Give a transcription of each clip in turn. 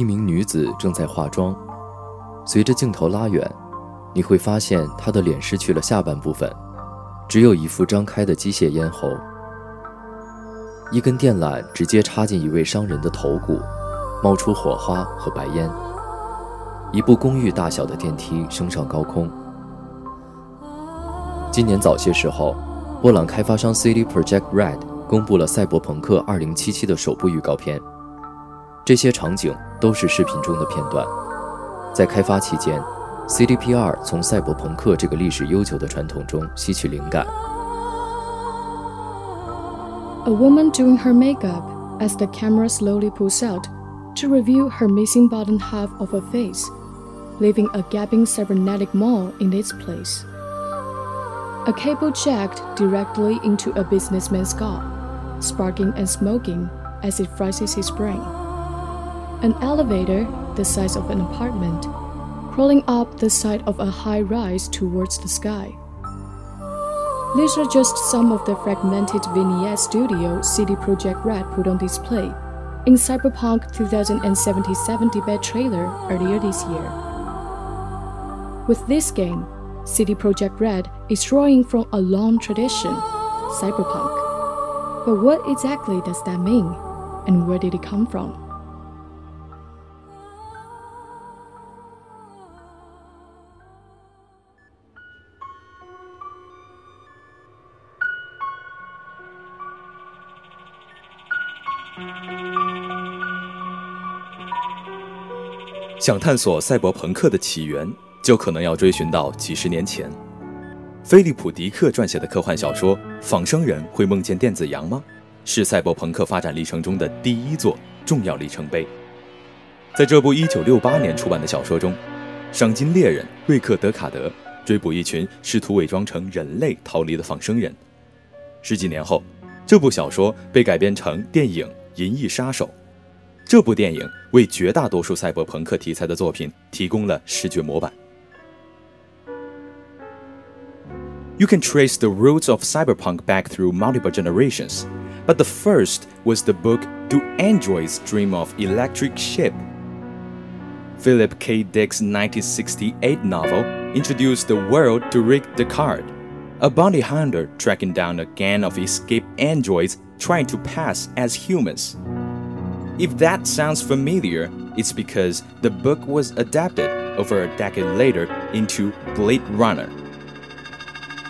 一名女子正在化妆，随着镜头拉远，你会发现她的脸失去了下半部分，只有一副张开的机械咽喉。一根电缆直接插进一位商人的头骨，冒出火花和白烟。一部公寓大小的电梯升上高空。今年早些时候，波兰开发商 CD Project Red 公布了《赛博朋克2077》的首部预告片。这些场景都是视频中的片段。在开发期间，CDPR 从赛博朋克这个历史悠久的传统中吸取灵感。 A woman doing her makeup as the camera slowly pulls out to reveal her missing bottom half of her face, leaving a gaping cybernetic maw in its place. A cable jacked directly into a businessman's skull, sparking and smoking as it fries his brain. An elevator, the size of an apartment, crawling up the side of a high rise towards the sky. These are just some of the fragmented vignette studio CD Projekt Red put on display in Cyberpunk 2077 debate trailer earlier this year. With this game, CD Projekt Red is drawing from a long tradition, cyberpunk. But what exactly does that mean, and where did it come from? 想探索赛博朋克的起源，就可能要追寻到几十年前。菲利普·迪克撰写的科幻小说《仿生人会梦见电子羊吗》，是赛博朋克发展历程中的第一座重要里程碑。在这部1968年出版的小说中，赏金猎人瑞克·德卡德追捕一群试图伪装成人类逃离的仿生人。十几年后，这部小说被改编成电影《银翼杀手》。这部电影为绝大多数赛博朋克题材的作品提供了视觉模板。You can trace the roots of cyberpunk back through multiple generations, but the first was the book Do Androids Dream of Electric Sheep? Philip K. Dick's 1968 novel introduced the world to Rick Deckard, a bounty hunter tracking down a gang of escaped androids trying to pass as humans. If that sounds familiar, it's because the book was adapted over a decade later into Blade Runner.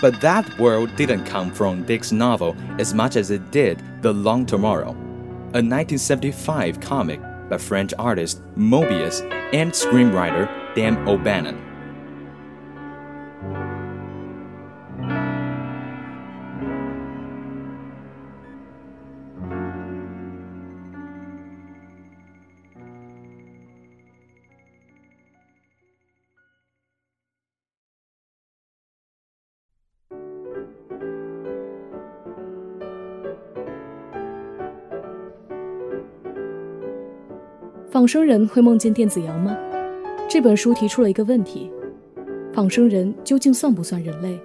But that world didn't come from Dick's novel as much as it did The Long Tomorrow, a 1975 comic by French artist Moebius and screenwriter Dan O'Bannon. 仿生人会梦见电子羊吗？这本书提出了一个问题：仿生人究竟算不算人类？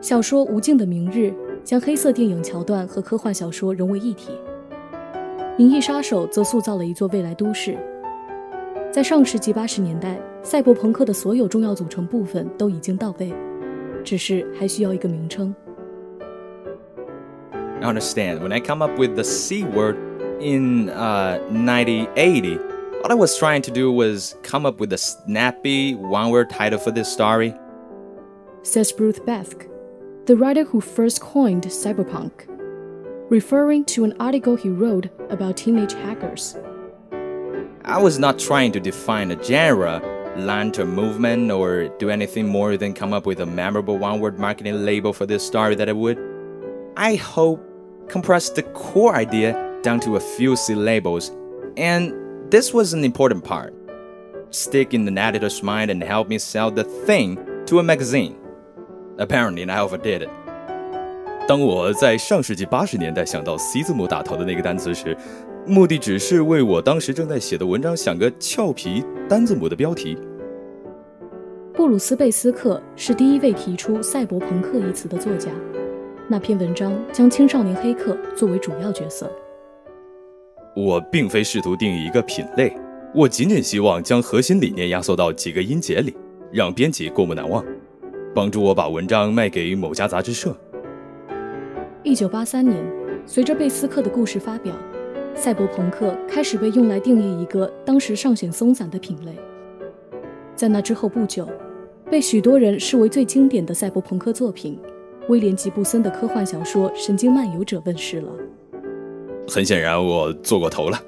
小说《无尽的明日》将黑色电影桥段和科幻小说融为一体，《银翼杀手》则塑造了一座未来都市。在上世纪八十年代，赛博朋克的所有重要组成部分都已经到位，只是还需要一个名称。Understand when I come up with the C word. In uh, 1980, all I was trying to do was come up with a snappy one word title for this story. Says Bruce Bethke, the writer who first coined cyberpunk, referring to an article he wrote about teenage hackers. I was not trying to define a genre, a movement, or do anything more than come up with a memorable one word marketing label for this story that I would. I hope compress the core idea down to a few syllables, and this was an important part. Stick in the editor's mind and help me sell the thing to a magazine. Apparently, I overdid it. 当我在上世纪八十年代想到 C 字母打头的那个单词时，目的只是为我当时正在写的文章想个俏皮单字母的标题。布鲁斯·贝斯克是第一位提出“赛博朋克”一词的作家。那篇文章将青少年黑客作为主要角色。 我并非试图定义一个品类，我仅仅希望将核心理念压缩到几个音节里，让编辑过目难忘，帮助我把文章卖给某家杂志社。一九八三年，随着贝斯克的故事发表，赛博朋克开始被用来定义一个当时尚显松散的品类。在那之后不久，被许多人视为最经典的赛博朋克作品——威廉·吉布森的科幻小说《神经漫游者》问世了。很显然，我做过头了。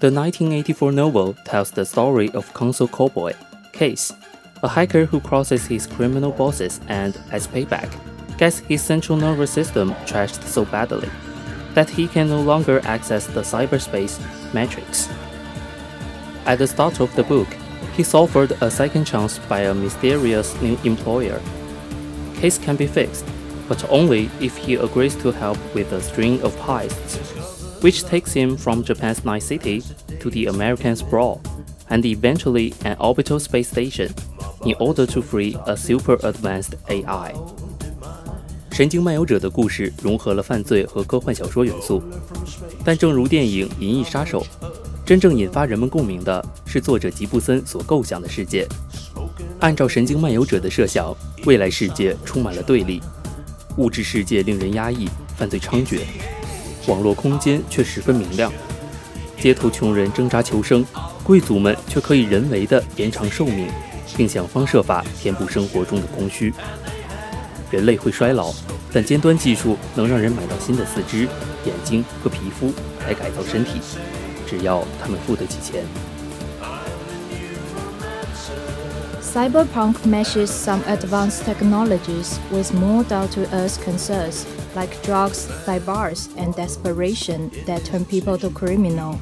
The 1984 novel tells the story of Console Cowboy, Case, a hiker who crosses his criminal bosses and, as payback, gets his central nervous system trashed so badly that he can no longer access the cyberspace matrix. At the start of the book, he's offered a second chance by a mysterious new employer. Case can be fixed, but only if he agrees to help with a string of heists, which takes him from Japan's Night City to the American Sprawl, and eventually an orbital space station, in order to free a super advanced AI. 神经漫游者的故事融合了犯罪和科幻小说元素，但正如电影《银翼杀手》，真正引发人们共鸣的是作者吉布森所构想的世界。按照神经漫游者的设想，未来世界充满了对立，物质世界令人压抑，犯罪猖獗，网络空间却十分明亮。街头穷人挣扎求生，贵族们却可以人为的延长寿命，并想方设法填补生活中的空虚。人类会衰老，但尖端技术能让人买到新的四肢、眼睛和皮肤来改造身体，只要他们付得起钱。Cyberpunk meshes some advanced technologies with more down-to-earth concerns like drugs, cybars, and desperation that turn people to criminal.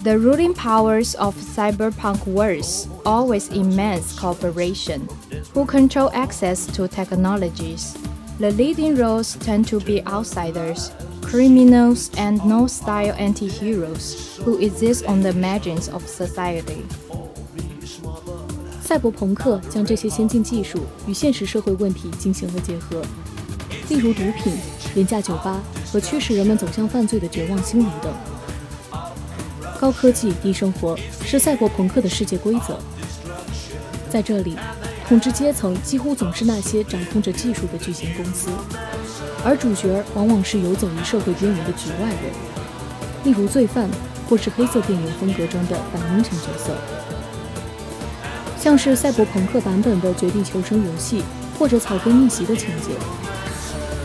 The ruling powers of cyberpunk worlds always immense corporations who control access to technologies. The leading roles tend to be outsiders, criminals, and noir-style anti-heroes who exist on the margins of society. 赛博朋克将这些先进技术与现实社会问题进行了结合，例如毒品、廉价酒吧和驱使人们走向犯罪的绝望心理等。高科技低生活是赛博朋克的世界规则。在这里，统治阶层几乎总是那些掌控着技术的巨型公司，而主角往往是游走于社会边缘的局外人，例如罪犯或是黑色电影风格中的反英雄角色。像是赛博朋克版本的《绝地求生》游戏，或者《草根逆袭》的情节。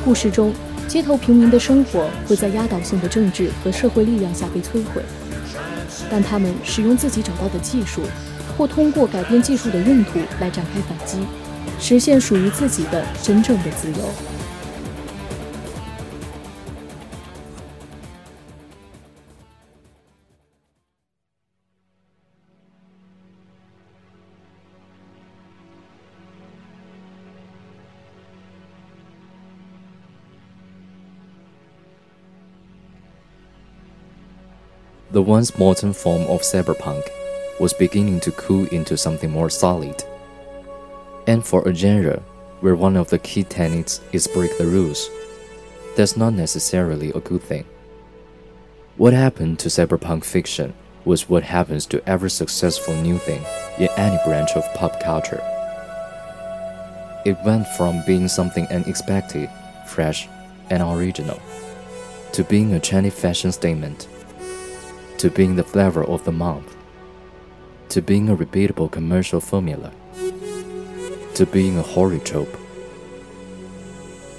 故事中，街头平民的生活会在压倒性的政治和社会力量下被摧毁，让他们使用自己找到的技术，或通过改变技术的用途来展开反击，实现属于自己的真正的自由。The once molten form of cyberpunk was beginning to cool into something more solid. And for a genre where one of the key tenets is break the rules, that's not necessarily a good thing. What happened to cyberpunk fiction was what happens to every successful new thing in any branch of pop culture. It went from being something unexpected, fresh, and original, to being a trendy fashion statement to being the flavor of the month, to being a repeatable commercial formula, to being a horror trope.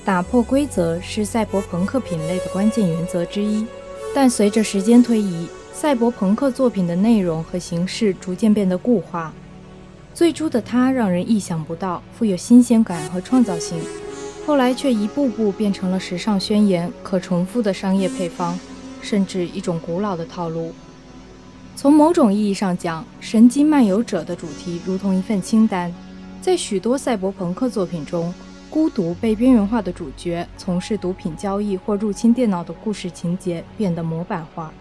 打破规则是赛博朋克品类的关键原则之一，但随着时间推移，赛博朋克作品的内容和形式逐渐变得固化。最初的它让人意想不到，富有新鲜感和创造性，后来却一步步变成了时尚宣言、可重复的商业配方。甚至一种古老的套路。从某种意义上讲，《神经漫游者》的主题如同一份清单。在许多赛博朋克作品中，孤独被边缘化的主角从事毒品交易或入侵电脑的故事情节变得模板化。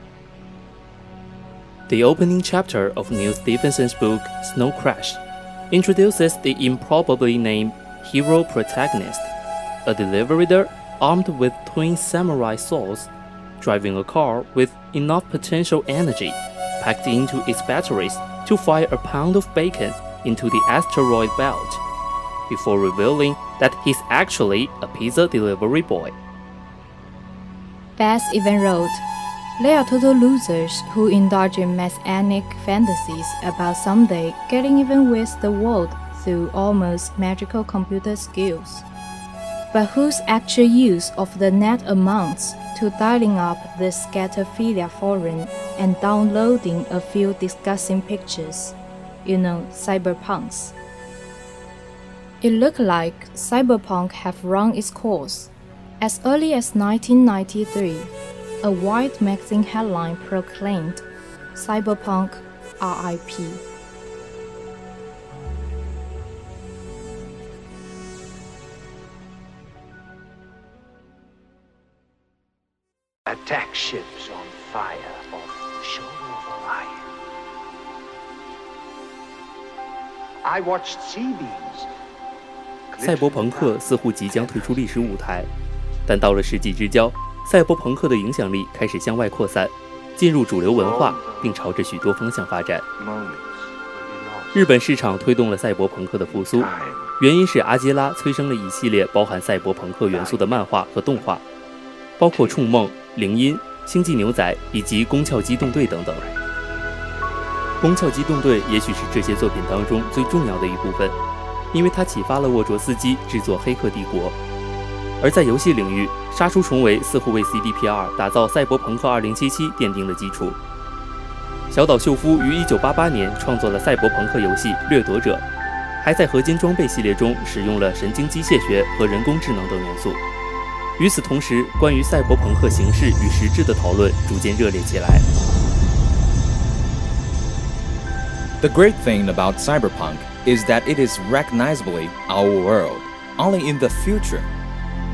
The opening chapter of Neal Stephenson's book Snow Crash introduces the improbably named Hiro Protagonist, a deliverer armed with twin samurai swords driving a car with enough potential energy packed into its batteries to fire a pound of bacon into the asteroid belt, before revealing that he's actually a pizza delivery boy. Bass even wrote, They are total losers who indulge in messianic fantasies about someday getting even with the world through almost magical computer skills, but whose actual use of the net amounts to dialing up the scatophilia forum and downloading a few disgusting pictures, you know, cyberpunks. It looked like cyberpunk have run its course. As early as 1993, a Wired magazine headline proclaimed Cyberpunk RIP. Attack ships on fire off the shore of Orion. I watched sea beams. 赛博朋克似乎即将退出历史舞台，但到了世纪之交，赛博朋克的影响力开始向外扩散，进入主流文化，并朝着许多方向发展。日本市场推动了赛博朋克的复苏，原因是阿基拉催生了一系列包含赛博朋克元素的漫画和动画，包括《冲梦》。铃音、星际牛仔以及宫壳机动队等等。宫壳机动队也许是这些作品当中最重要的一部分，因为它启发了沃卓斯基制作《黑客帝国》。而在游戏领域，《杀出重围》似乎为 CDPR 打造《赛博朋克2077》奠定了基础。小岛秀夫于1988年创作了赛博朋克游戏《掠夺者》，还在合金装备系列中使用了神经机械学和人工智能等元素。与此同时，关于赛博朋克形式与实质的讨论逐渐热烈起来。The great thing about cyberpunk is that it is recognizably our world, only in the future.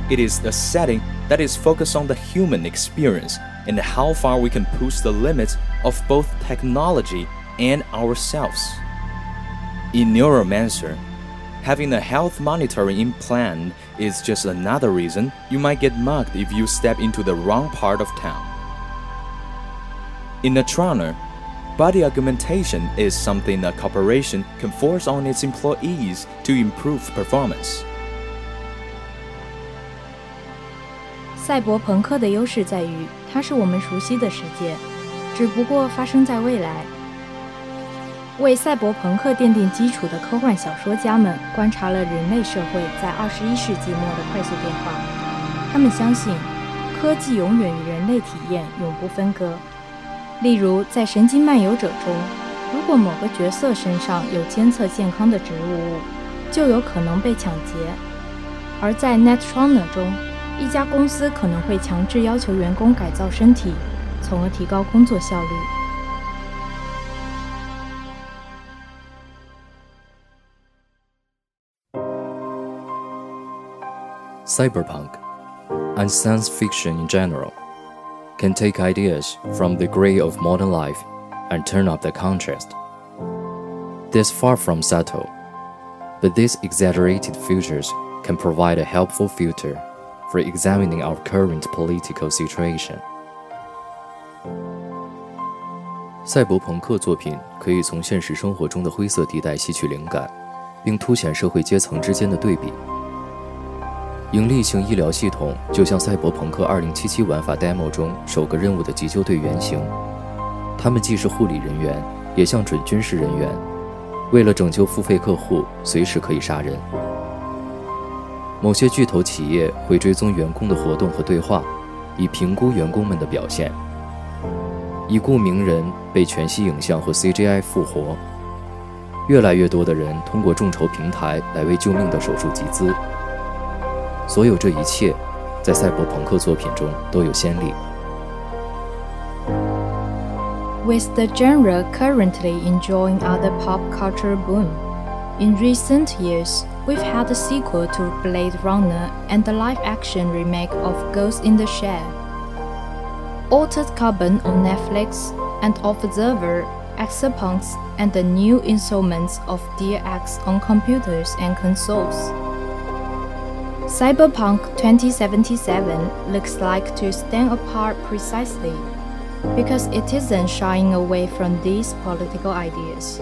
It is a setting that is focused on the human experience and how far we can push the limits of both technology and ourselves. In Neuromancer, Having a health monitoring implant is just another reason you might get mugged if you step into the wrong part of town. In Netrunner, body augmentation is something a corporation can force on its employees to improve performance. 赛博朋克的优势在于，它是我们熟悉的世界，只不过发生在未来。为赛博朋克奠定基础的科幻小说家们观察了人类社会在二十一世纪末的快速变化。他们相信，科技永远与人类体验永不分割。例如，在《神经漫游者》中，如果某个角色身上有监测健康的植物物，就有可能被抢劫；而在《Netrunner》中，一家公司可能会强制要求员工改造身体，从而提高工作效率。Cyberpunk and science fiction in general can take ideas from the gray of modern life and turn up the contrast. This far from subtle, but these exaggerated futures can provide a helpful filter for examining our current political situation. 赛博朋克作品可以从现实生活中的灰色地带吸取灵感，并凸显社会阶层之间的对比。 盈利性医疗系统就像《赛博朋克2077》玩法 demo 中首个任务的急救队原型，他们既是护理人员，也像准军事人员，为了拯救付费客户，随时可以杀人。某些巨头企业会追踪员工的活动和对话，以评估员工们的表现。已故名人被全息影像或 CGI 复活，越来越多的人通过众筹平台来为救命的手术集资。所有这一切，在赛博朋克作品中都有先例。With the genre currently enjoying other pop culture boom, in recent years we've had a sequel to Blade Runner and the live-action remake of Ghost in the Shell. Altered Carbon on Netflix and Observer, Exapunks, and the new installments of Deus Ex on computers and consoles. Cyberpunk 2077 looks like to stand apart precisely because it isn't shying away from these political ideas.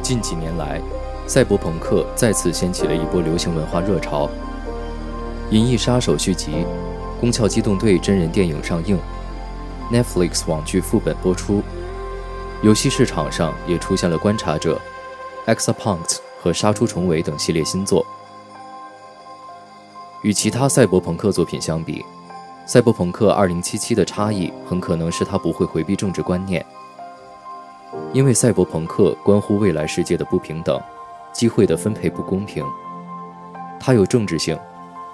近几年来，赛博朋克再次掀起了一波流行文化热潮。《银翼杀手》续集，《宫壳机动队》真人电影上映，Netflix 网剧副本播出，游戏市场上也出现了《观察者》。Exapunks 和杀出重围等系列新作，与其他赛博朋克作品相比，《赛博朋克2077》的差异很可能是它不会回避政治观念，因为赛博朋克关乎未来世界的不平等、机会的分配不公平，它有政治性，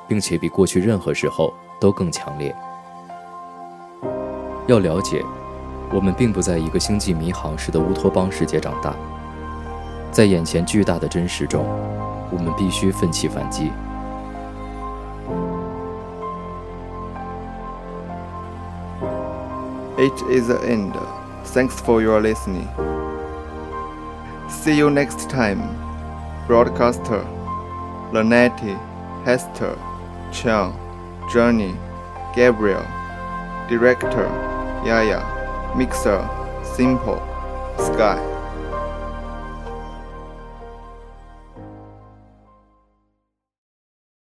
并且比过去任何时候都更强烈。要了解，我们并不在一个星际迷航式的乌托邦世界长大。在眼前巨大的真实中，我们必须奋起反击。It is the end. Thanks for your listening. See you next time. Broadcaster, Linetti, Hester, Cheung, Johnny, Gabriel, Director, Yaya, Mixer, Simple, Skye.